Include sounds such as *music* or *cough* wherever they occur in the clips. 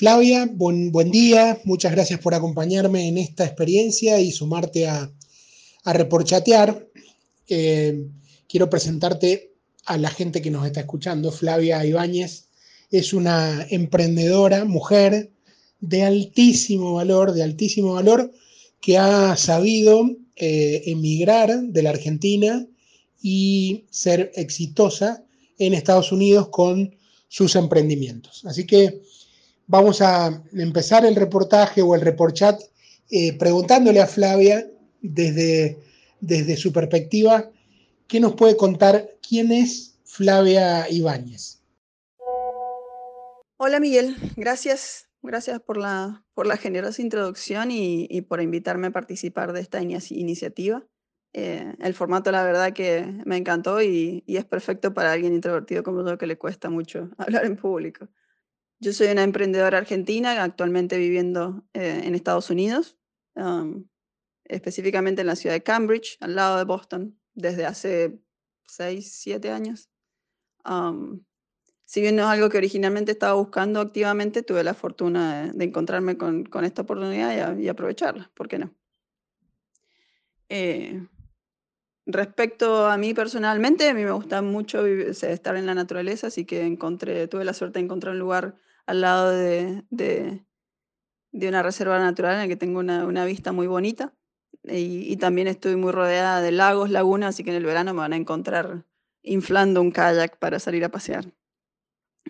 Flavia, buen, buen día, muchas gracias por acompañarme en esta experiencia y sumarte a, a Reporchatear. Eh, quiero presentarte a la gente que nos está escuchando. Flavia Ibáñez es una emprendedora, mujer de altísimo valor, de altísimo valor, que ha sabido eh, emigrar de la Argentina y ser exitosa en Estados Unidos con sus emprendimientos. Así que vamos a empezar el reportaje o el reporchat eh, preguntándole a Flavia desde, desde su perspectiva, ¿qué nos puede contar quién es Flavia Ibáñez? Hola Miguel, gracias. Gracias por la, por la generosa introducción y, y por invitarme a participar de esta iniciativa. Eh, el formato, la verdad, que me encantó y, y, es perfecto para alguien introvertido como yo que le cuesta mucho *laughs* hablar en público. Yo soy una emprendedora argentina, actualmente viviendo eh, en Estados Unidos, um, específicamente en la ciudad de Cambridge, al lado de Boston, desde hace 6, 7 años. Um, si bien no es algo que originalmente estaba buscando activamente, tuve la fortuna de, de encontrarme con, con, esta oportunidad y, y, aprovecharla, ¿por qué no? Eh, respecto a mí personalmente, a mí me gusta mucho vivir, estar en la naturaleza, así que encontré, tuve la suerte de encontrar un lugar al lado de, de, de una reserva natural en la que tengo una, una vista muy bonita. Y, y, también estoy muy rodeada de lagos, lagunas, así que en el verano me van a encontrar inflando un kayak para salir a pasear.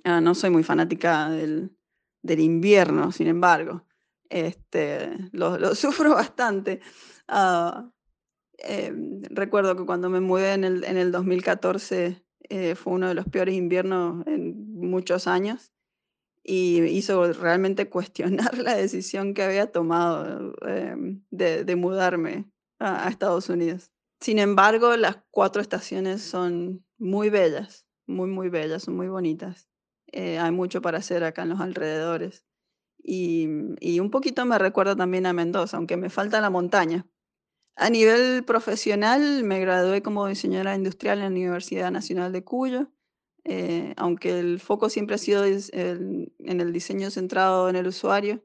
Uh, no soy muy fanática del, del, invierno, sin embargo. Este, lo, lo *laughs* sufro bastante. Eh, recuerdo que cuando me mudé en el, en el 2014 eh, fue uno de los peores inviernos en muchos años y hizo realmente cuestionar *laughs* la decisión que había tomado eh, de, mudarme a, a, Estados Unidos. Sin embargo, las cuatro estaciones son muy bellas, muy, muy bellas, son muy bonitas. Eh, hay mucho para hacer acá en los alrededores. Y, y, un poquito me recuerda también a Mendoza, aunque me falta la montaña. A nivel profesional, me gradué como diseñadora industrial en la Universidad Nacional de Cuyo eh, aunque el foco siempre ha sido el, en el diseño centrado en el usuario,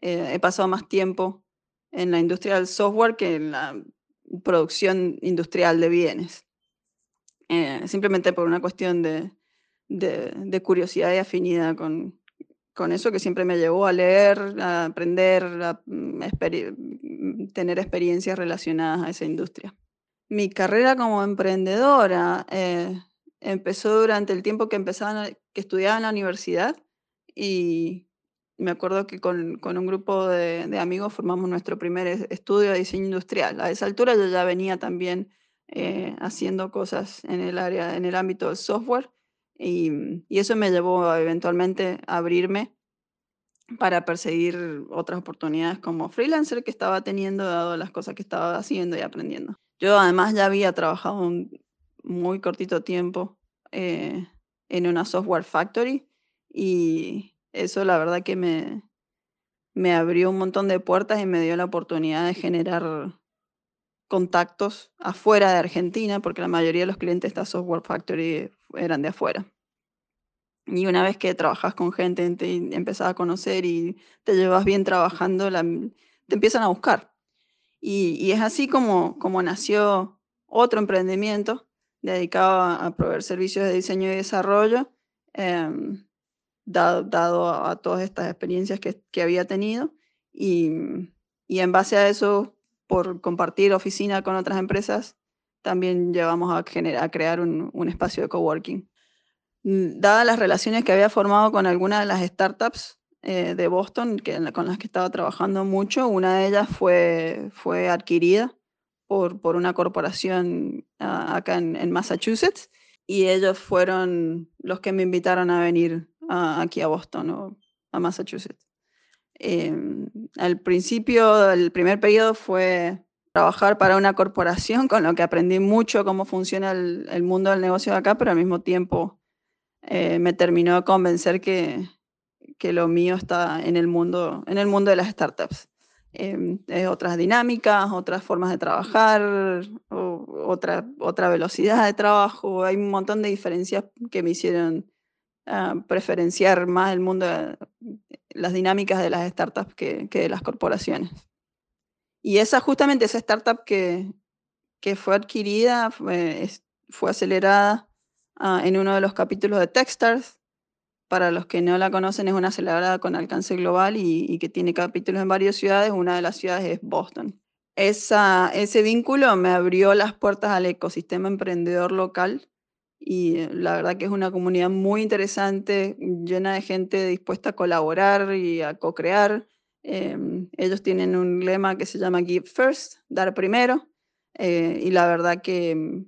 eh, he pasado más tiempo en la industria del software que en la producción industrial de bienes. Eh, simplemente por una cuestión de, de, de, curiosidad y afinidad con, con eso que siempre me llevó a leer, a aprender, a mm, exper tener experiencias relacionadas a esa industria. Mi carrera como emprendedora eh, empezó durante el tiempo que, empezaba, que estudiaba en la universidad y me acuerdo que con, con un grupo de, amigos formamos nuestro primer estudio de diseño industrial. A esa altura yo ya venía también eh, haciendo cosas en el área, en el ámbito del software y, y eso me llevó eventualmente a abrirme para perseguir otras oportunidades como freelancer que estaba teniendo dado las cosas que estaba haciendo y aprendiendo. Yo además ya había trabajado un, muy cortito tiempo eh, en una software factory y eso la verdad que me, me abrió un montón de puertas y me dio la oportunidad de generar contactos afuera de Argentina, porque la mayoría de los clientes de esta software factory eran de afuera. Y una vez que trabajas con gente, te empezás a conocer y te llevas bien trabajando, te empiezan a buscar. Y, y, es así como, como nació otro emprendimiento dedicado a, proveer servicios de diseño y desarrollo, eh, dado, dado, a, todas estas experiencias que, que había tenido. Y, y, en base a eso, por compartir oficina con otras empresas, también llevamos a, generar, a crear un, un espacio de coworking. Mm, dadas las relaciones que había formado con algunas de las startups eh, de Boston, que, con las que estaba trabajando mucho, una de ellas fue, fue adquirida por, por una corporación uh, acá en, Massachusetts y ellos fueron los que me invitaron a venir uh, aquí a Boston o a Massachusetts. Em, al principio, el primer periodo fue trabajar para una corporación, con lo que aprendí mucho cómo funciona el, mundo del negocio de acá, pero al mismo tiempo eh, me terminó de convencer que, que, lo mío está en el mundo, en el mundo de las startups. Em, otras dinámicas, otras formas de trabajar, otra, otra velocidad de trabajo. Hay un montón de diferencias que me hicieron ah, preferenciar más el mundo, de, las dinámicas de las startups que, que, de las corporaciones. Y esa, justamente esa startup que, que fue adquirida, fue, fue acelerada ah, en uno de los capítulos de Techstars, para los que no la conocen, es una aceleradora con alcance global y, que tiene capítulos en varias ciudades. Una de las ciudades es Boston. Esa, ese vínculo me abrió las puertas al ecosistema emprendedor local y eh, la verdad que es una comunidad muy interesante, llena de gente dispuesta a colaborar y a co-crear. Em, ellos tienen un lema que se llama Give First, dar primero, eh, y la verdad que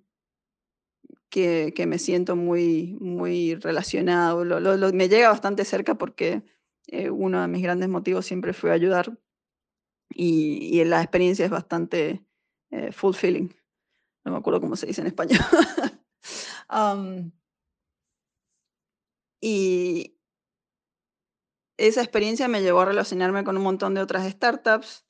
que, me siento muy, muy relacionado. me llega bastante cerca porque eh, uno de mis grandes motivos siempre fue ayudar y, y la experiencia es bastante eh, fulfilling. No me acuerdo cómo se dice en español. *laughs* y esa experiencia me llevó a relacionarme con un montón de otras startups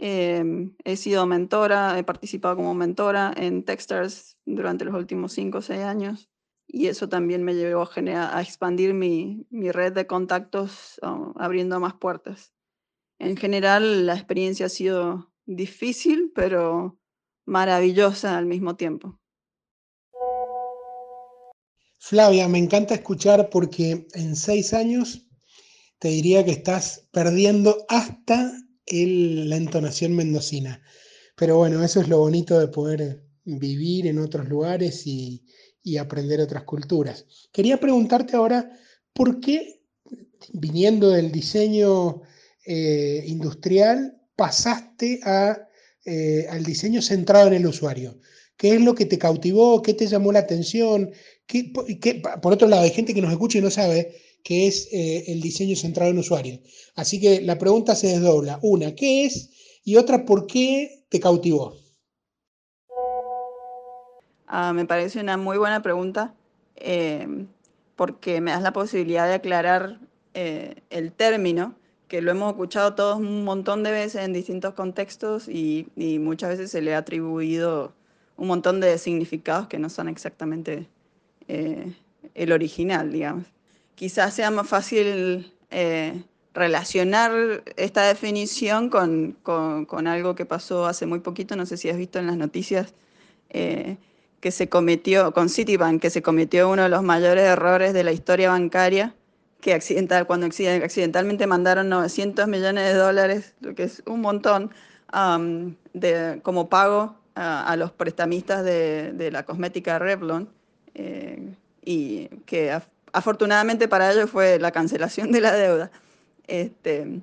Em, he sido mentora, he participado como mentora en Techstars durante los últimos cinco o seis años y eso también me llevó a, a expandir mi, mi, red de contactos, abriendo más puertas. En general, la experiencia ha sido difícil, pero maravillosa al mismo tiempo. Flavia, me encanta escuchar porque en seis años te diría que estás perdiendo hasta la entonación mendocina. Pero bueno, eso es lo bonito de poder vivir en otros lugares y, aprender otras culturas. Quería preguntarte ahora, ¿por qué viniendo del diseño eh, industrial pasaste a, eh, al diseño centrado en el usuario? ¿Qué es lo que te cautivó? ¿Qué te llamó la atención? ¿Qué, por otro lado, hay gente que nos escucha y no sabe que es eh, el diseño centrado en usuario. Así que la pregunta se desdobla. Una, ¿qué es? Y otra, ¿por qué te cautivó? Ah, me parece una muy buena pregunta em, porque me das la posibilidad de aclarar eh, el término, que lo hemos escuchado todos un montón de veces en distintos contextos y, muchas veces se le ha atribuido un montón de significados que no son exactamente eh, el original, digamos quizás sea más fácil eh, relacionar esta definición con, algo que pasó hace muy poquito, no sé si has visto en las noticias, eh, que se cometió con Citibank, que se cometió uno de los mayores errores de la historia bancaria, que accidental, cuando accidentalmente mandaron 900 millones de dólares, lo que es un montón, como pago a, los prestamistas de, de, la cosmética Revlon, eh, y que afortunadamente para ellos fue la cancelación de la deuda. Este,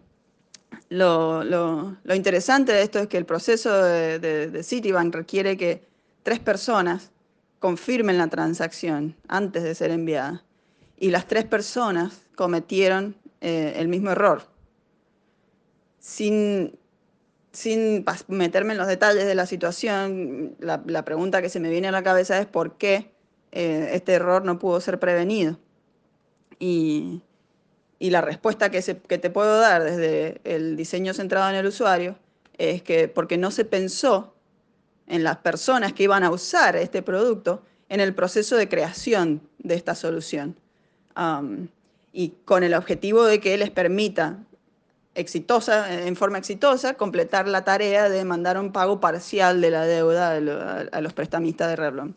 lo, interesante de esto es que el proceso de, Citibank requiere que tres personas confirmen la transacción antes de ser enviada. Y las tres personas cometieron eh, el mismo error. Sin, sin meterme en los detalles de la situación, la, pregunta que se me viene a la cabeza es por qué eh, este error no pudo ser prevenido. Y, la respuesta que, te puedo dar desde el diseño centrado en el usuario es que porque no se pensó en las personas que iban a usar este producto en el proceso de creación de esta solución. y con el objetivo de que les permita exitosa, en forma exitosa, completar la tarea de mandar un pago parcial de la deuda a los prestamistas de Revlon.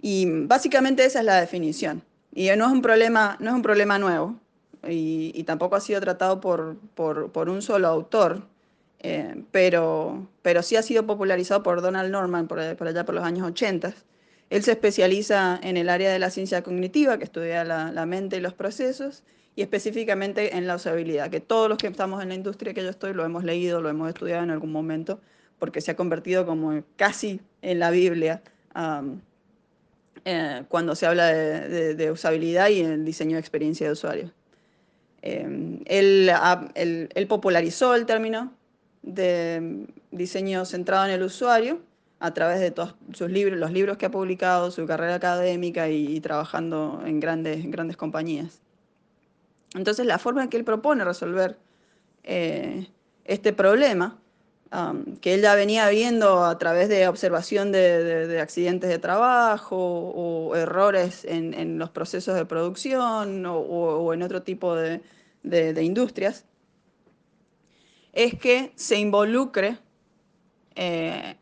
Y básicamente esa es la definición. Y no es un problema, no es un problema nuevo y, tampoco ha sido tratado por, por, un solo autor, eh, pero, pero sí ha sido popularizado por Donald Norman por, allá por los años 80. Él se especializa en el área de la ciencia cognitiva, que estudia la, mente y los procesos, y específicamente en la usabilidad, que todos los que estamos en la industria que yo estoy lo hemos leído, lo hemos estudiado en algún momento, porque se ha convertido como casi en la Biblia. Eh, cuando se habla de, usabilidad y el diseño de experiencia de usuario. Em, él, popularizó el término de diseño centrado en el usuario a través de todos sus libros, los libros que ha publicado, su carrera académica y, trabajando en grandes, grandes compañías. Entonces, la forma en que él propone resolver eh, este problema, que él ya venía viendo a través de observación de, accidentes de trabajo o errores en, los procesos de producción o, en otro tipo de, industrias, es que se involucre eh,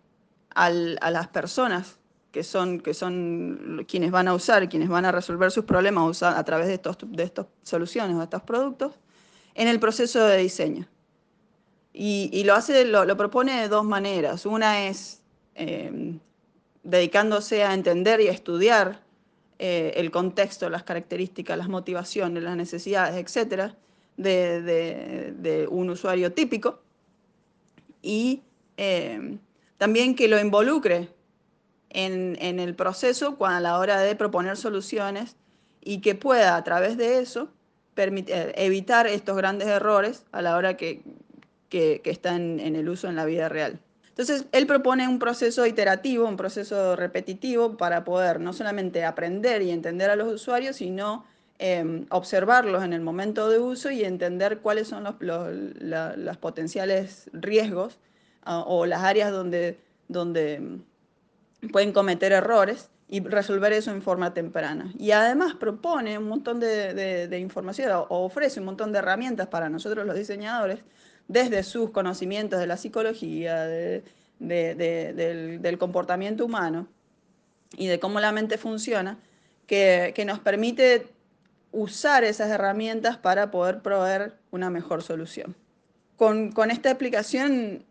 a las personas que son, que son quienes van a usar, quienes van a resolver sus problemas a través de estas de estos soluciones o estos productos, en el proceso de diseño. Y, lo, hace, lo, propone de dos maneras. Una es em, dedicándose a entender y a estudiar eh, el contexto, las características, las motivaciones, las necesidades, etcétera, de, un usuario típico. Y em, también que lo involucre en, el proceso a la hora de proponer soluciones y que pueda a través de eso permitir, evitar estos grandes errores a la hora que, que, están en el uso en la vida real. Entonces, él propone un proceso iterativo, un proceso repetitivo para poder no solamente aprender y entender a los usuarios, sino em, observarlos en el momento de uso y entender cuáles son los, potenciales riesgos ah, o las áreas donde, donde pueden cometer errores y resolver eso en forma temprana. Y además propone un montón de, información o ofrece un montón de herramientas para nosotros los diseñadores, desde sus conocimientos de la psicología, del, comportamiento humano y de cómo la mente funciona, que, nos permite usar esas herramientas para poder proveer una mejor solución. Con, esta aplicación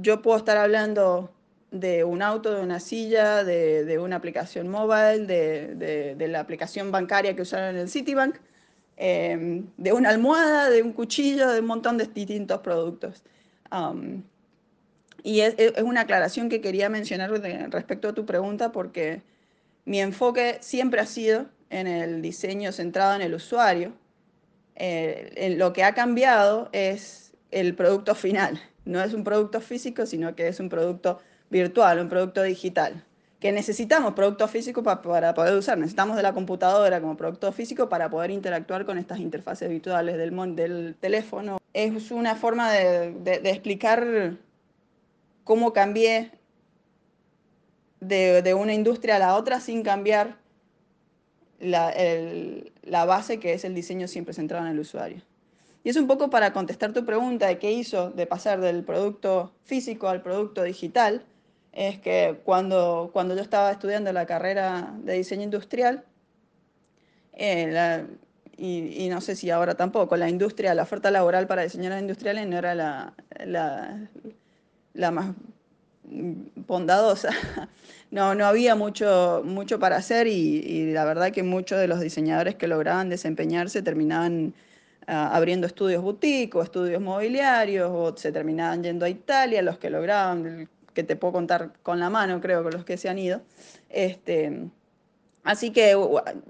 yo puedo estar hablando de un auto, de una silla, de, una aplicación móvil, de, la aplicación bancaria que usaron en el Citibank, em, de una almohada, de un cuchillo, de un montón de distintos productos. Y es, una aclaración que quería mencionar respecto a tu pregunta porque mi enfoque siempre ha sido en el diseño centrado en el usuario. Eh, lo que ha cambiado es el producto final. No es un producto físico, sino que es un producto virtual, un producto digital, que necesitamos producto físico para poder usar, necesitamos de la computadora como producto físico para poder interactuar con estas interfaces virtuales del, del teléfono. Es una forma de, explicar cómo cambié de, una industria a la otra sin cambiar la, la, base que es el diseño siempre centrado en el usuario. Y es un poco para contestar tu pregunta de qué hizo de pasar del producto físico al producto digital es que cuando, cuando yo estaba estudiando la carrera de diseño industrial, eh, y, no sé si ahora tampoco, la industria, la oferta laboral para diseñadores industriales no era la, la, más bondadosa. *laughs* No, no había mucho, mucho para hacer y, la verdad que muchos de los diseñadores que lograban desempeñarse terminaban ah, abriendo estudios boutique o estudios mobiliarios o se terminaban yendo a Italia, los que lograban que te puedo contar con la mano, creo, con los que se han ido. Este, así que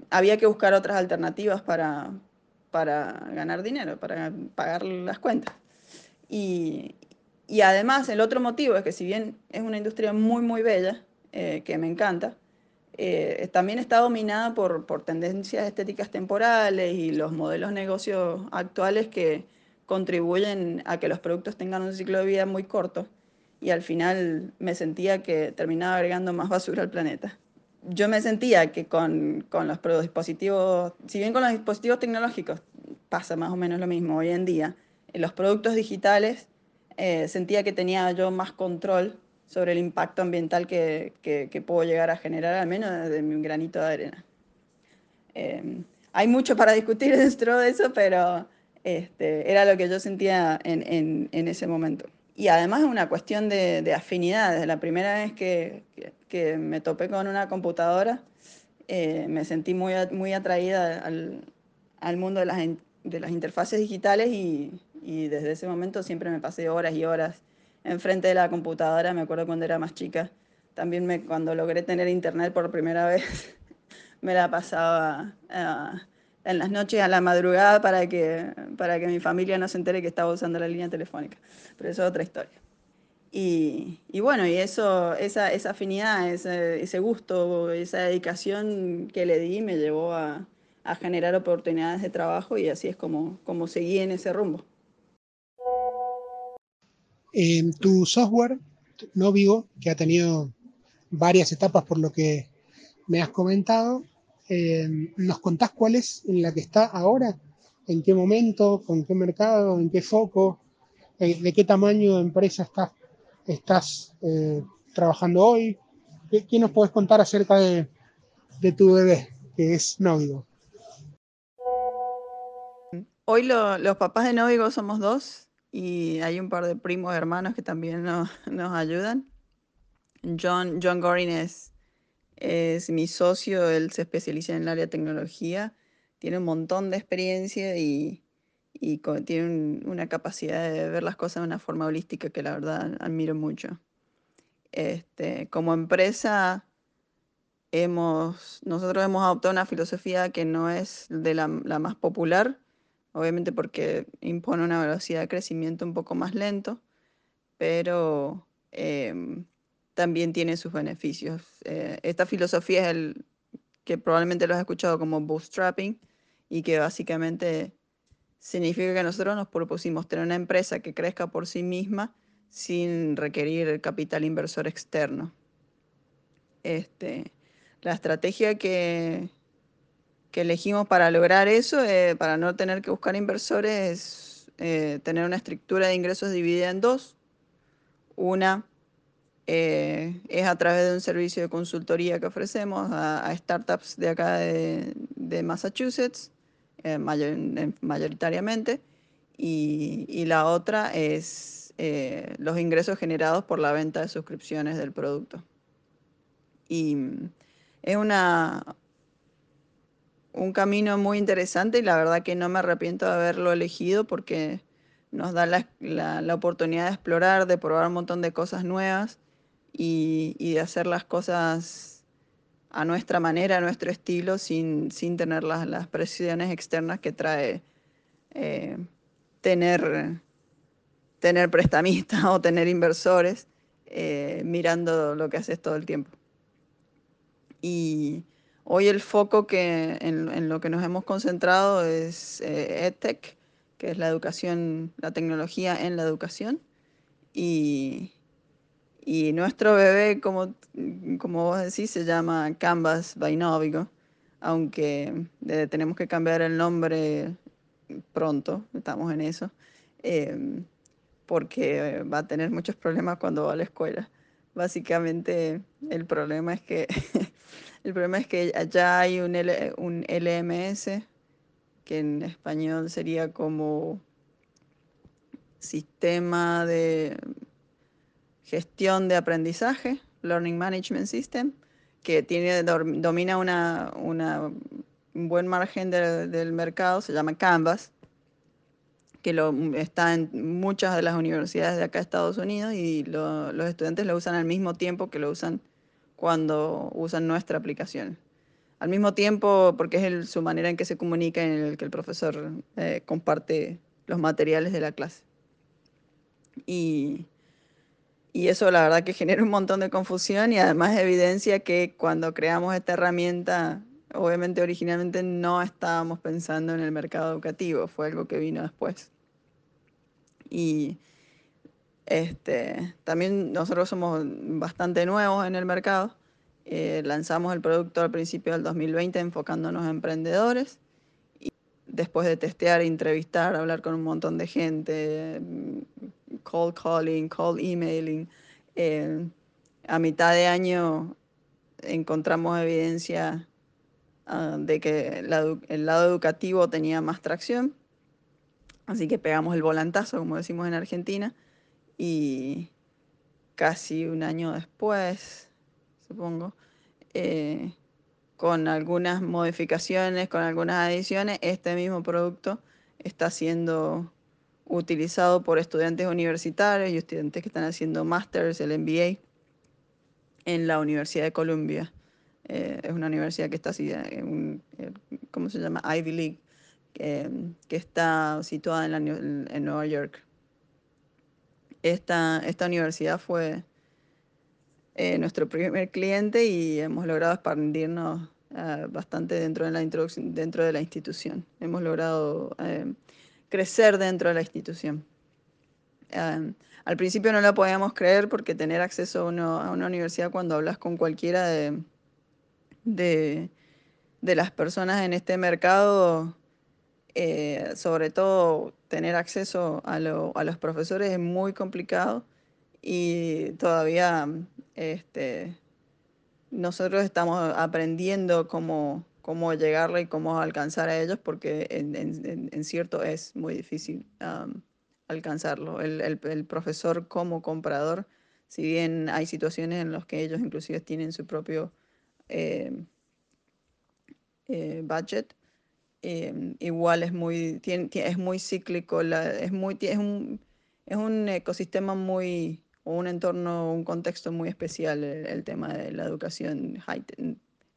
había que buscar otras alternativas para, para ganar dinero, para pagar las cuentas. Y, y, además, el otro motivo es que si bien es una industria muy, muy bella, eh, que me encanta, eh, también está dominada por, por tendencias estéticas temporales y los modelos de negocio actuales que contribuyen a que los productos tengan un ciclo de vida muy corto y al final me sentía que terminaba agregando más basura al planeta. Yo me sentía que con, con los dispositivos, si bien con los dispositivos tecnológicos pasa más o menos lo mismo hoy en día, en los productos digitales eh, sentía que tenía yo más control sobre el impacto ambiental que, que, puedo llegar a generar, al menos desde mi granito de arena. Eh, hay mucho para discutir *laughs* dentro de eso, pero este, era lo que yo sentía en, en, en ese momento. Y además es una cuestión de, de afinidad. Desde la primera vez que, que, me topé con una computadora, eh, me sentí muy, muy atraída al, al mundo de las, de las, interfaces digitales y, y, desde ese momento siempre me pasé horas y horas enfrente de la computadora. Me acuerdo cuando era más chica. También me, cuando logré tener internet por primera vez, *laughs* me la pasaba... Uh, en las noches a la madrugada para que, para que mi familia no se entere que estaba usando la línea telefónica. Pero eso es otra historia. Y, y bueno, y eso, esa, esa afinidad, ese, ese, gusto, esa dedicación que le di me llevó a, a generar oportunidades de trabajo y así es como, como seguí en ese rumbo. Eh, tu software, Novigo, que ha tenido varias etapas por lo que me has comentado, eh, ¿nos contás cuál es en la que está ahora? ¿En qué momento? ¿Con qué mercado? ¿En qué foco? Eh, ¿De qué tamaño de empresa estás, eh, trabajando hoy? ¿Qué, ¿Qué, nos puedes contar acerca de, tu bebé, que es Novigo? Hoy lo, los papás de Novigo somos dos y hay un par de primos hermanos que también nos, nos ayudan. John, John Gorin es, es mi socio, él se especializa en el área de tecnología, tiene un montón de experiencia y, y tiene un, una capacidad de ver las cosas de una forma holística que la verdad admiro mucho. Este, como empresa, hemos, nosotros hemos adoptado una filosofía que no es de la, más popular, obviamente porque impone una velocidad de crecimiento un poco más lento, pero eh, también tiene sus beneficios. Eh, esta filosofía es el que probablemente lo has escuchado como bootstrapping y que básicamente significa que nosotros nos propusimos tener una empresa que crezca por sí misma sin requerir el capital inversor externo. Este, la estrategia que, que elegimos para lograr eso, eh, para no tener que buscar inversores, es eh, tener una estructura de ingresos dividida en dos. Una eh, es a través de un servicio de consultoría que ofrecemos a, a startups de acá de, de Massachusetts, eh, mayor, mayoritariamente, y, y, la otra es eh, los ingresos generados por la venta de suscripciones del producto. Y es una, un camino muy interesante y la verdad que no me arrepiento de haberlo elegido porque nos da la, la, la oportunidad de explorar, de probar un montón de cosas nuevas y, y, de hacer las cosas a nuestra manera, a nuestro estilo, sin, sin tener las, las, presiones externas que trae eh, tener, tener prestamistas o tener inversores eh, mirando lo que haces todo el tiempo. Y hoy el foco que, en, en lo que nos hemos concentrado es eh, EdTech, que es la educación, la tecnología en la educación. Y, y nuestro bebé, como, como vos decís, se llama Canvas by Novigo, aunque eh, tenemos que cambiar el nombre pronto, estamos en eso, eh, porque va a tener muchos problemas cuando va a la escuela. Básicamente el problema es que, *laughs* el problema es que allá hay un, L, un LMS, que en español sería como sistema de gestión de aprendizaje, Learning Management System, que tiene, domina una, una, un buen margen de, del mercado, se llama Canvas, que lo, está en muchas de las universidades de acá de Estados Unidos y lo, los estudiantes lo usan al mismo tiempo que lo usan cuando usan nuestra aplicación. Al mismo tiempo, porque es su manera en que se comunica, en el que el profesor eh, comparte los materiales de la clase. Y y eso la verdad que genera un montón de confusión y además evidencia que cuando creamos esta herramienta, obviamente originalmente no estábamos pensando en el mercado educativo, fue algo que vino después. Y este, también nosotros somos bastante nuevos en el mercado. Eh, lanzamos el producto al principio del 2020 enfocándonos en emprendedores. Y después de testear, entrevistar, hablar con un montón de gente, cold calling, cold emailing. Eh, a mitad de año encontramos evidencia uh, de que el lado educativo tenía más tracción, así que pegamos el volantazo, como decimos en Argentina, y casi un año después, supongo, eh, con algunas modificaciones, con algunas adiciones, este mismo producto está siendo utilizado por estudiantes universitarios y estudiantes que están haciendo másters, el MBA, en la Universidad de Columbia. eh, es una universidad que está en, ¿cómo se llama? Ivy League, que está situada en, en, Nueva York. Esta, esta universidad fue nuestro primer cliente y hemos logrado expandirnos bastante dentro de, la dentro de la institución. Hemos logrado crecer dentro de la institución. Al principio no lo podíamos creer porque tener acceso a, una universidad cuando hablas con cualquiera de, de, las personas en este mercado, eh, sobre todo tener acceso a, los profesores es muy complicado y todavía este, nosotros estamos aprendiendo cómo, cómo llegarle y cómo alcanzar a ellos porque en, cierto es muy difícil alcanzarlo. El, profesor como comprador, si bien hay situaciones en las que ellos inclusive tienen su propio eh, eh, budget, eh, igual es muy, es muy cíclico, es, muy, es, un, es un ecosistema muy, o un entorno, un contexto muy especial el, tema de la educación high,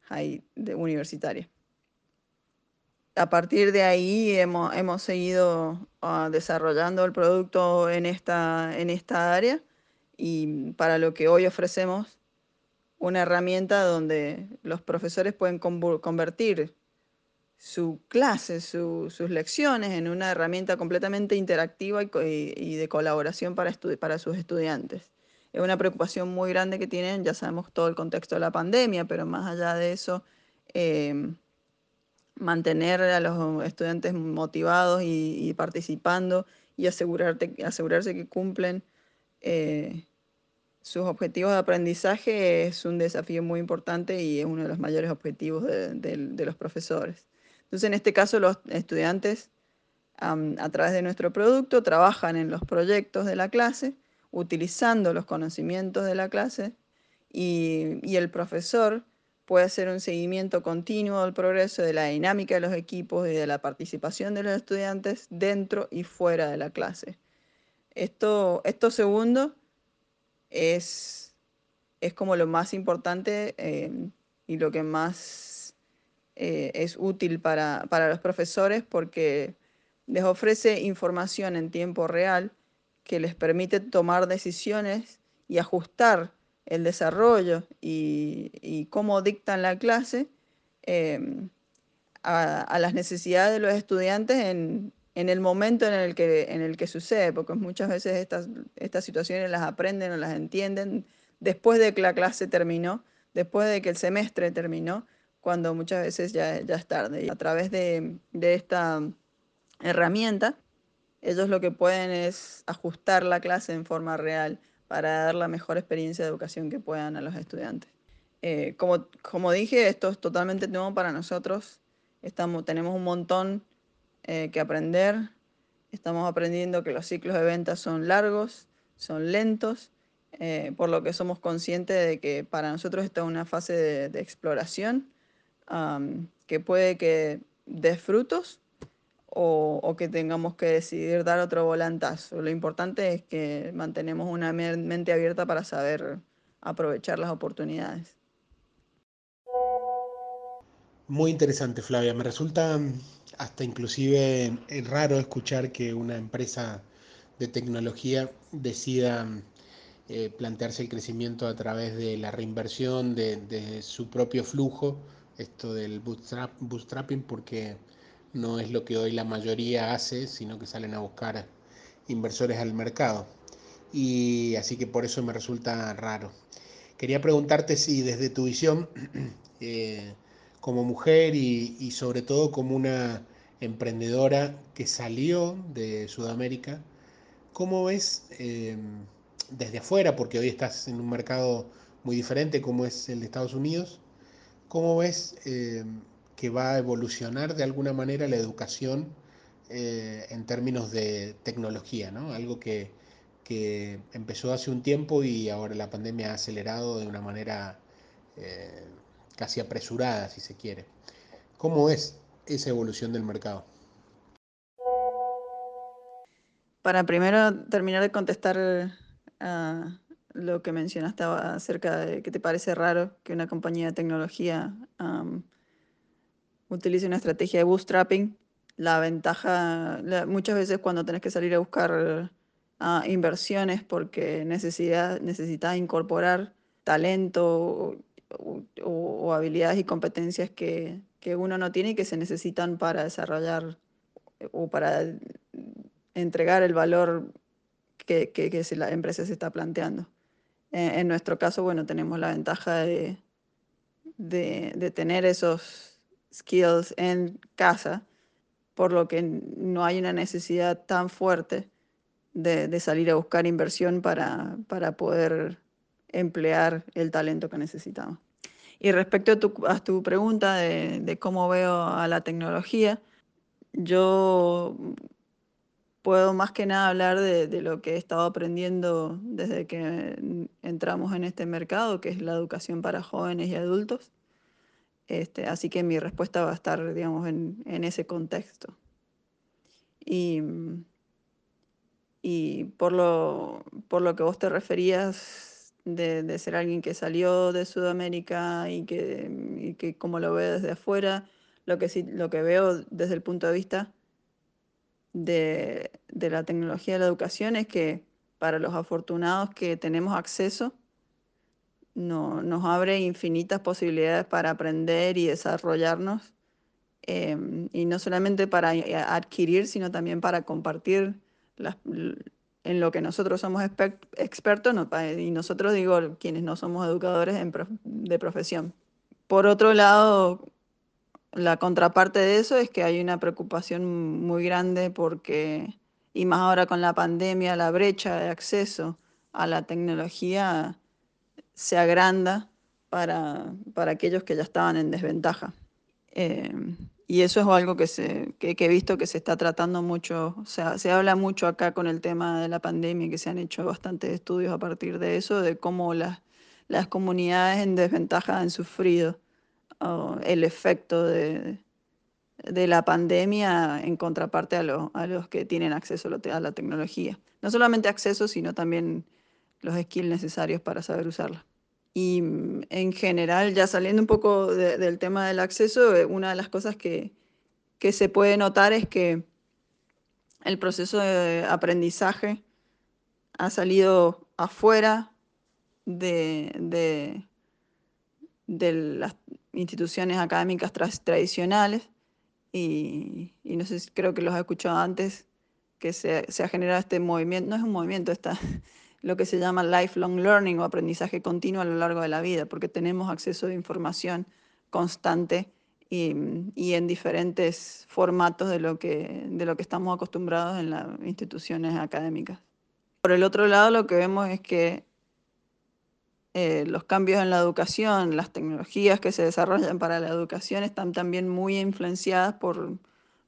de universitaria a partir de ahí hemos, hemos seguido ah, desarrollando el producto en esta, en esta área y para lo que hoy ofrecemos una herramienta donde los profesores pueden convertir su clase, sus lecciones en una herramienta completamente interactiva y, de colaboración para, para sus estudiantes. Es una preocupación muy grande que tienen, ya sabemos todo el contexto de la pandemia, pero más allá de eso, eh, mantener a los estudiantes motivados y, participando y asegurarte, asegurarse que cumplen eh, sus objetivos de aprendizaje es un desafío muy importante y es uno de los mayores objetivos de, los profesores. Entonces, en este caso, los estudiantes a través de nuestro producto trabajan en los proyectos de la clase, utilizando los conocimientos de la clase y, el profesor puede hacer un seguimiento continuo del progreso de la dinámica de los equipos y de la participación de los estudiantes dentro y fuera de la clase. Esto, esto segundo es, es como lo más importante eh, y lo que más eh, es útil para, para los profesores porque les ofrece información en tiempo real que les permite tomar decisiones y ajustar el desarrollo y, cómo dictan la clase em, a, las necesidades de los estudiantes en, el momento en el, que, en el que sucede, porque muchas veces estas, estas situaciones las aprenden o las entienden después de que la clase terminó, después de que el semestre terminó, cuando muchas veces ya, ya es tarde. Y a través de, de esta herramienta, ellos lo que pueden es ajustar la clase en forma real para dar la mejor experiencia de educación que puedan a los estudiantes. Eh, como, como dije, esto es totalmente nuevo para nosotros. Estamos, tenemos un montón eh, que aprender. Estamos aprendiendo que los ciclos de ventas son largos, son lentos, eh, por lo que somos conscientes de que para nosotros está una fase de, exploración que puede que dé frutos, o, que tengamos que decidir dar otro volantazo. Lo importante es que mantenemos una mente abierta para saber aprovechar las oportunidades. Muy interesante, Flavia. Me resulta hasta inclusive eh, raro escuchar que una empresa de tecnología decida eh, plantearse el crecimiento a través de la reinversión de, su propio flujo, esto del bootstrap, bootstrapping, porque no es lo que hoy la mayoría hace, sino que salen a buscar inversores al mercado. Y así que por eso me resulta raro. Quería preguntarte si desde tu visión, *clears throat* eh, como mujer y, sobre todo como una emprendedora que salió de Sudamérica, ¿cómo ves eh, desde afuera, porque hoy estás en un mercado muy diferente como es el de Estados Unidos, ¿cómo ves eh, que va a evolucionar de alguna manera la educación eh, en términos de tecnología, ¿no? Algo que, empezó hace un tiempo y ahora la pandemia ha acelerado de una manera eh, casi apresurada, si se quiere. ¿Cómo es esa evolución del mercado? Para primero terminar de contestar a, lo que mencionaste acerca de que te parece raro que una compañía de tecnología utilice una estrategia de bootstrapping. La ventaja, muchas veces cuando tenés que salir a buscar ah, inversiones porque necesitas incorporar talento o, habilidades y competencias que, que uno no tiene y que se necesitan para desarrollar o para entregar el valor que, que, la empresa se está planteando. En, nuestro caso, bueno, tenemos la ventaja de, de, tener esos skills en casa, por lo que no hay una necesidad tan fuerte de, de salir a buscar inversión para, para, poder emplear el talento que necesitamos. Y respecto a tu, pregunta de, de, cómo veo a la tecnología, yo puedo más que nada hablar de, lo que he estado aprendiendo desde que entramos en este mercado, que es la educación para jóvenes y adultos. Este, así que mi respuesta va a estar, digamos, en, ese contexto. Y, por, lo, por lo que vos te referías de, ser alguien que salió de Sudamérica y que, y que como lo ve desde afuera, lo que, sí, lo que veo desde el punto de vista de, la tecnología de la educación es que para los afortunados que tenemos acceso, no, nos abre infinitas posibilidades para aprender y desarrollarnos, em, y no solamente para adquirir, sino también para compartir en lo que nosotros somos expertos, y nosotros digo quienes no somos educadores de profesión. Por otro lado, la contraparte de eso es que hay una preocupación muy grande porque, y más ahora con la pandemia, la brecha de acceso a la tecnología se agranda para, aquellos que ya estaban en desventaja. Eh, y eso es algo que, se, he visto que se está tratando mucho, o sea, se habla mucho acá con el tema de la pandemia, que se han hecho bastantes estudios a partir de eso, de cómo las, las comunidades en desventaja han sufrido el efecto de, la pandemia en contraparte a, los que tienen acceso a la tecnología. No solamente acceso, sino también los skills necesarios para saber usarla. Y mm, en general, ya saliendo un poco del tema del acceso, eh, una de las cosas que, se puede notar es que el proceso de aprendizaje ha salido afuera de, de las instituciones académicas tradicionales y, no sé creo que los he escuchado antes, que se, ha generado este movimiento, no es un movimiento, está *laughs* lo que se llama lifelong learning o aprendizaje continuo a lo largo de la vida, porque tenemos acceso a información constante y, en diferentes formatos de lo, que, de lo que estamos acostumbrados en las instituciones académicas. Por el otro lado, lo que vemos es que eh, los cambios en la educación, las tecnologías que se desarrollan para la educación están también muy influenciadas por,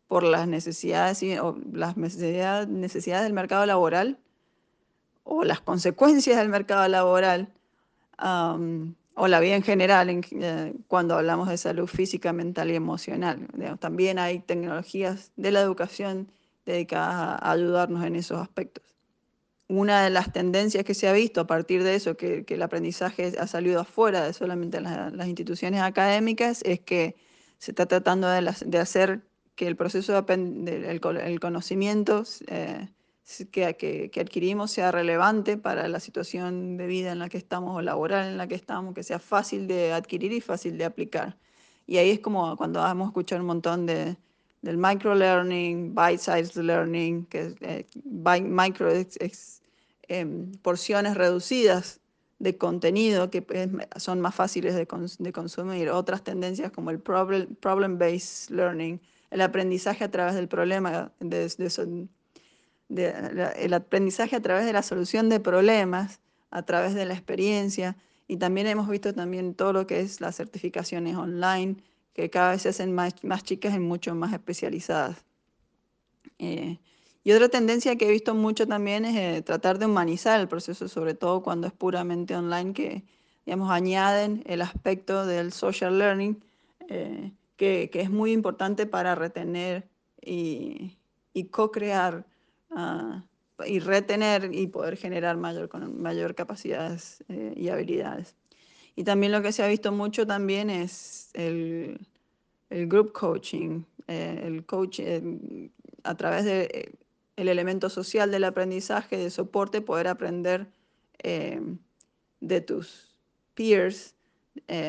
por las necesidades, o las necesidades del mercado laboral o las consecuencias del mercado laboral o la vida en general eh, cuando hablamos de salud física, mental y emocional. también hay tecnologías de la educación dedicadas a ayudarnos en esos aspectos una de las tendencias que se ha visto a partir de eso, que, el aprendizaje ha salido afuera de solamente las, instituciones académicas, es que se está tratando de, hacer que el proceso de el, conocimiento eh, que, adquirimos sea relevante para la situación de vida en la que estamos o laboral en la que estamos, que sea fácil de adquirir y fácil de aplicar. Y ahí es como cuando vamos a escuchar un montón de, del microlearning, bite-sized learning, que es eh, micro em, porciones reducidas de contenido que son más fáciles de, consumir. Otras tendencias como el problem-based learning, el aprendizaje a través del problema, de, el aprendizaje a través de la solución de problemas, a través de la experiencia. Y también hemos visto también todo lo que es las certificaciones online, que cada vez se hacen más, chicas y mucho más especializadas. Eh, y otra tendencia que he visto mucho también es eh, tratar de humanizar el proceso, sobre todo cuando es puramente online, que digamos, añaden el aspecto del social learning, eh, que, es muy importante para retener y, co-crear ah, y retener y poder generar mayor, mayor capacidades eh, y habilidades. Y también lo que se ha visto mucho también es el, el group coaching, eh, el coach eh, a través del el elemento social del aprendizaje, de soporte, poder aprender de tus peers,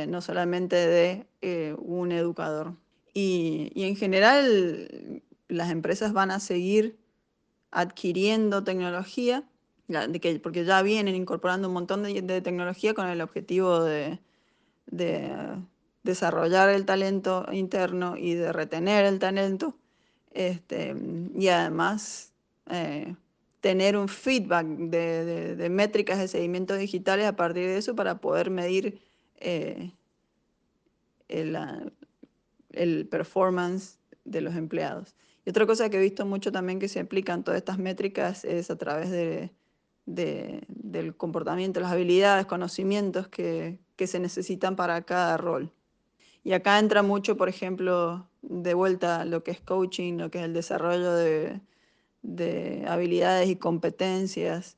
no solamente de un educador. Y, y en general las empresas van a seguir adquiriendo tecnología, porque ya vienen incorporando un montón de, tecnología con el objetivo de, desarrollar el talento interno y de retener el talento, este, y además eh, tener un feedback de, métricas de seguimiento digitales a partir de eso para poder medir eh, el, el performance de los empleados. Y otra cosa que he visto mucho también que se aplican todas estas métricas es a través de, del comportamiento, las habilidades, conocimientos que, que, se necesitan para cada rol. Y acá entra mucho, por ejemplo, de vuelta lo que es coaching, lo que es el desarrollo de, de habilidades y competencias,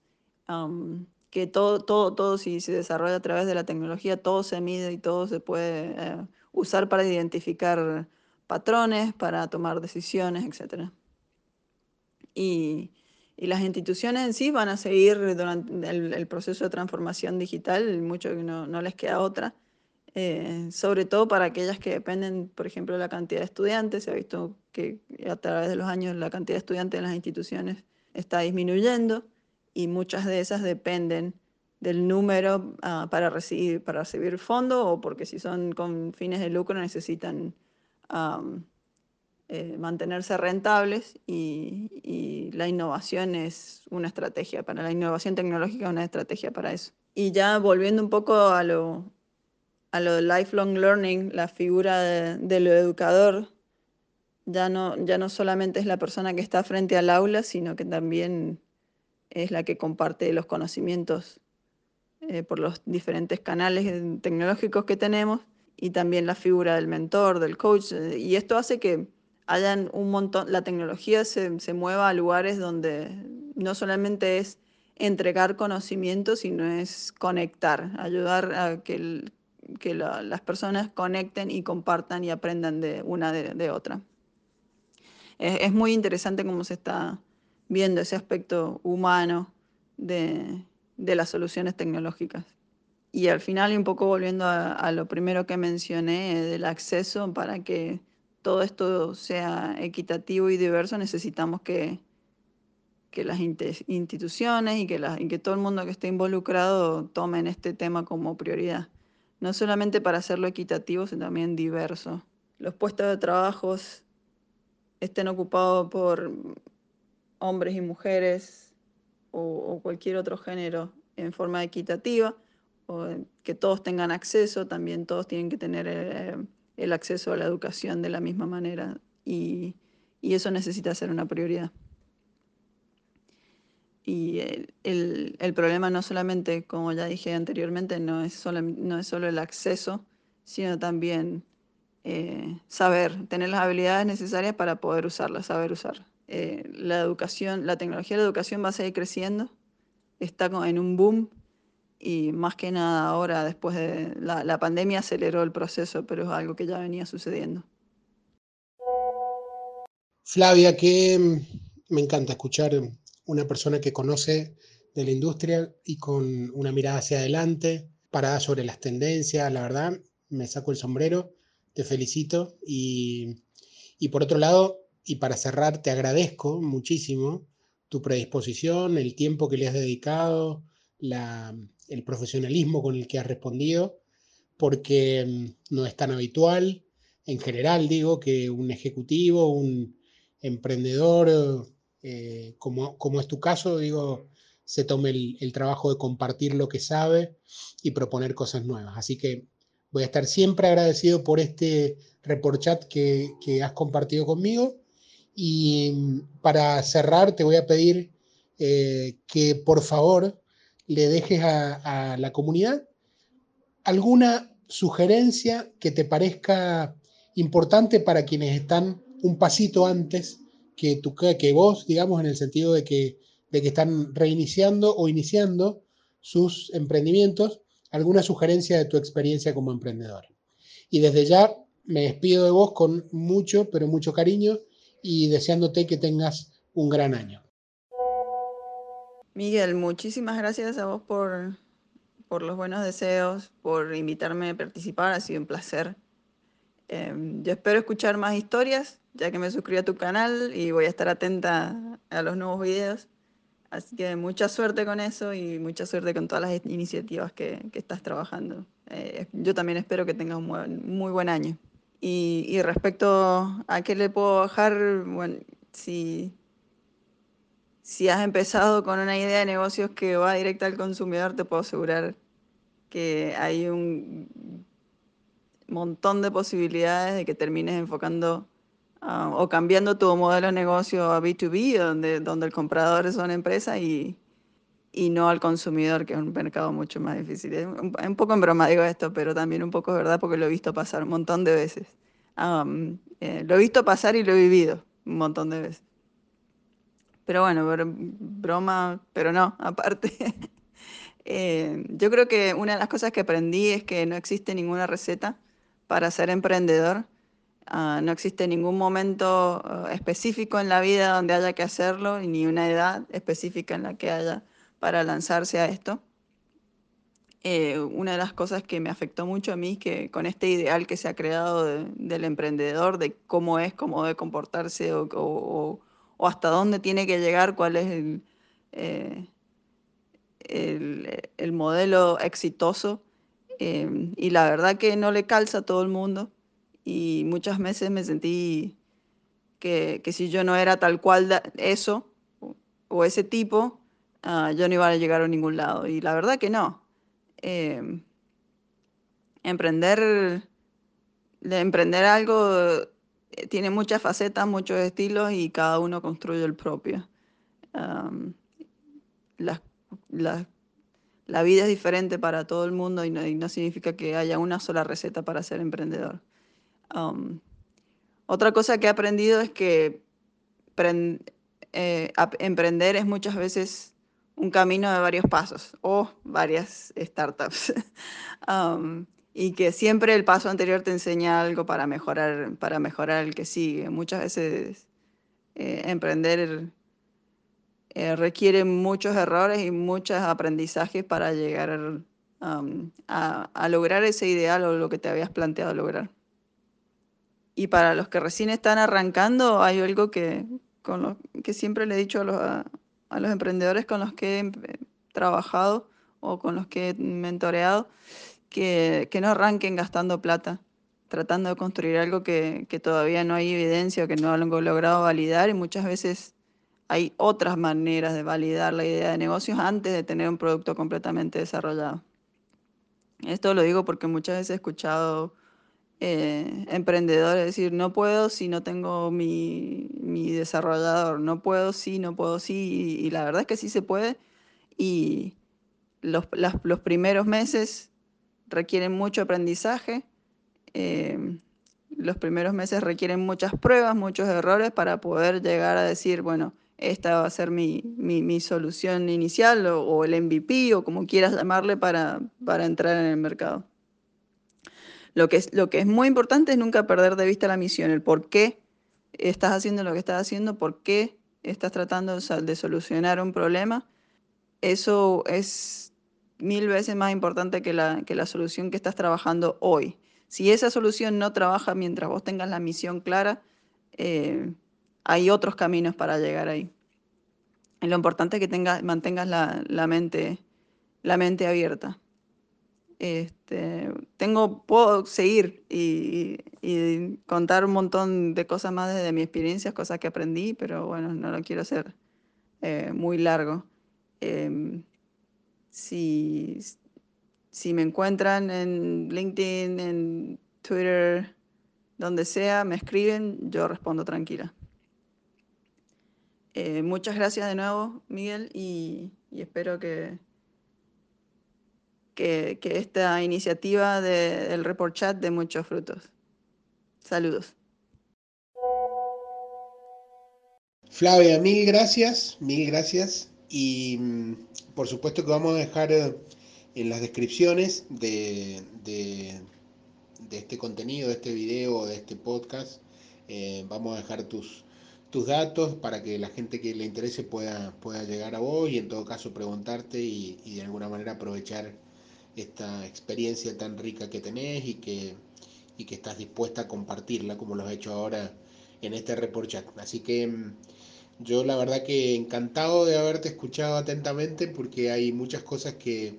que todo, todo, todo si se desarrolla a través de la tecnología, todo se mide y todo se puede eh, usar para identificar patrones para tomar decisiones, etc. Y, las instituciones en sí van a seguir durante el, proceso de transformación digital, mucho que no, les queda otra, eh, sobre todo para aquellas que dependen, por ejemplo, de la cantidad de estudiantes. Se ha visto que a través de los años la cantidad de estudiantes en las instituciones está disminuyendo y muchas de esas dependen del número ah, para, recibir, para recibir fondo o porque si son con fines de lucro necesitan eh, mantenerse rentables y, la innovación es una estrategia para la innovación tecnológica es una estrategia para eso. Y ya volviendo un poco a lo, a lo de lifelong learning, la figura de, lo educador ya no, ya no solamente es la persona que está frente al aula, sino que también es la que comparte los conocimientos eh, por los diferentes canales tecnológicos que tenemos y también la figura del mentor, del coach. Eh, y esto hace que hayan un montón, la tecnología se, se mueva a lugares donde no solamente es entregar conocimiento, sino es conectar, ayudar a que, que las personas conecten y compartan y aprendan de una de, otra. Es, es, muy interesante cómo se está viendo ese aspecto humano de, de las soluciones tecnológicas. Y al final, y un poco volviendo a, lo primero que mencioné, del acceso, para que todo esto sea equitativo y diverso, necesitamos que, que las instituciones y que, y que todo el mundo que esté involucrado tomen este tema como prioridad. No solamente para hacerlo equitativo, sino también diverso. Los puestos de trabajo estén ocupados por hombres y mujeres o cualquier otro género en forma equitativa que todos tengan acceso, también todos tienen que tener eh, el acceso a la educación de la misma manera y, eso necesita ser una prioridad. Y el, problema no solamente, como ya dije anteriormente, no es solo, no es solo el acceso, sino también eh, saber, tener las habilidades necesarias para poder usarlas, saber usar. Eh, la educación, la tecnología de la educación va a seguir creciendo, está en un boom y más que nada ahora, después de la, pandemia, aceleró el proceso, pero es algo que ya venía sucediendo. Flavia, que mm, me encanta escuchar una persona que conoce de la industria y con una mirada hacia adelante, parada sobre las tendencias, la verdad, me saco el sombrero, te felicito y, y por otro lado, y para cerrar, te agradezco muchísimo tu predisposición, el tiempo que le has dedicado, la, el profesionalismo con el que has respondido, porque mm, no es tan habitual, en general digo, que un ejecutivo, un emprendedor, eh, como, como, es tu caso, digo, se tome el, trabajo de compartir lo que sabe y proponer cosas nuevas. Así que voy a estar siempre agradecido por este report chat que, has compartido conmigo. Y mm, para cerrar, te voy a pedir eh, que por favor le dejes a, la comunidad alguna sugerencia que te parezca importante para quienes están un pasito antes que, tú, que vos, digamos, en el sentido de que de que están reiniciando o iniciando sus emprendimientos, alguna sugerencia de tu experiencia como emprendedor. Y desde ya me despido de vos con mucho, pero mucho cariño y deseándote que tengas un gran año. Miguel, muchísimas gracias a vos por, por los buenos deseos, por invitarme a participar, ha sido un placer. Em, yo espero escuchar más historias, ya que me suscribí a tu canal y voy a estar atenta a los nuevos videos. Así que mucha suerte con eso y mucha suerte con todas las iniciativas que, que estás trabajando. Eh, yo también espero que tengas un muy, buen año. Y, y, respecto a qué le puedo bajar, bueno, si, si has empezado con una idea de negocios que va directa al consumidor, te puedo asegurar que hay un montón de posibilidades de que termines enfocando Ah, o cambiando tu modelo de negocio a B2B, donde, donde el comprador son empresas y, y no al consumidor, que es un mercado mucho más difícil. Es un, un, poco en broma digo esto, pero también un poco es verdad porque lo he visto pasar un montón de veces. Eh, lo he visto pasar y lo he vivido un montón de veces. Pero bueno, broma, pero no, *laughs* aparte. eh, yo creo que una de las cosas que aprendí es que no existe ninguna receta para ser emprendedor Ah, no existe ningún momento ah, específico en la vida donde haya que hacerlo, ni una edad específica en la que haya para lanzarse a esto. Eh, una de las cosas que me afectó mucho a mí es que con este ideal que se ha creado del emprendedor, de cómo es, cómo debe comportarse o, hasta dónde tiene que llegar, cuál es el, eh, el, modelo exitoso, eh, y la verdad que no le calza a todo el mundo y muchas veces me sentí que, que si yo no era tal cual eso o, ese tipo, uh, yo no iba a llegar a ningún lado. Y la verdad que no. Eh, emprender, emprender algo tiene muchas facetas, muchos estilos y cada uno construye el propio. La, vida es diferente para todo el mundo y no, significa que haya una sola receta para ser emprendedor. Otra cosa que he aprendido es que eh, emprender es muchas veces un camino de varios pasos o varias startups. *laughs* um, y que siempre el paso anterior te enseña algo para mejorar, para mejorar el que sigue. Muchas veces eh, emprender eh, requiere muchos errores y muchos aprendizajes para llegar um, a, a, lograr ese ideal o lo que te habías planteado lograr. Y para los que recién están arrancando, hay algo que, con lo, que siempre le he dicho a los, a, los emprendedores con los que he trabajado o con los que he mentoreado, que, no arranquen gastando plata, tratando de construir algo que, todavía no hay evidencia o que no han logrado validar y muchas veces hay otras maneras de validar la idea de negocios antes de tener un producto completamente desarrollado. Esto lo digo porque muchas veces he escuchado eh, emprendedor, es decir, no puedo si no tengo mi, desarrollador, no puedo si, no puedo si, y, la verdad es que sí se puede. Y los primeros meses requieren mucho aprendizaje, eh, los primeros meses requieren muchas pruebas, muchos errores para poder llegar a decir, bueno, esta va a ser mi, mi, mi solución inicial o, o, el MVP o como quieras llamarle para, para entrar en el mercado. Lo que, es, lo que es muy importante es nunca perder de vista la misión, el por qué estás haciendo lo que estás haciendo, por qué estás tratando de solucionar un problema. Eso es mil veces más importante que la, que la solución que estás trabajando hoy. Si esa solución no trabaja mientras vos tengas la misión clara, eh, hay otros caminos para llegar ahí. Y lo importante es que tengas, mantengas la, la, mente, la mente abierta. Este, tengo, puedo seguir y, y, contar un montón de cosas más desde mi experiencia, cosas que aprendí, pero bueno, no lo quiero hacer eh, muy largo. Eh, si, si me encuentran en LinkedIn, en Twitter, donde sea, me escriben, yo respondo tranquila. Eh, muchas gracias de nuevo, Miguel, y, espero que, que, esta iniciativa de, del Report Chat dé muchos frutos. Saludos. Flavia, mil gracias, mil gracias Y mm, por supuesto que vamos a dejar eh, en las descripciones de, de, este contenido, de este video, de este podcast, eh, vamos a dejar tus, tus datos para que la gente que le interese pueda, pueda llegar a vos y en todo caso preguntarte y, y de alguna manera aprovechar esta experiencia tan rica que tenés y que, y que estás dispuesta a compartirla como lo has hecho ahora en este report chat. Así que mm, yo la verdad que encantado de haberte escuchado atentamente porque hay muchas cosas que,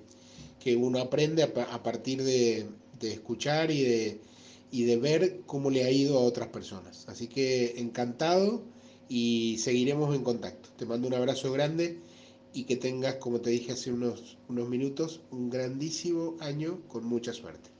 que uno aprende a, partir de, de, escuchar y de, y de ver cómo le ha ido a otras personas. Así que encantado y seguiremos en contacto. Te mando un abrazo grande y que tengas, como te dije hace unos, unos minutos, un grandísimo año con mucha suerte.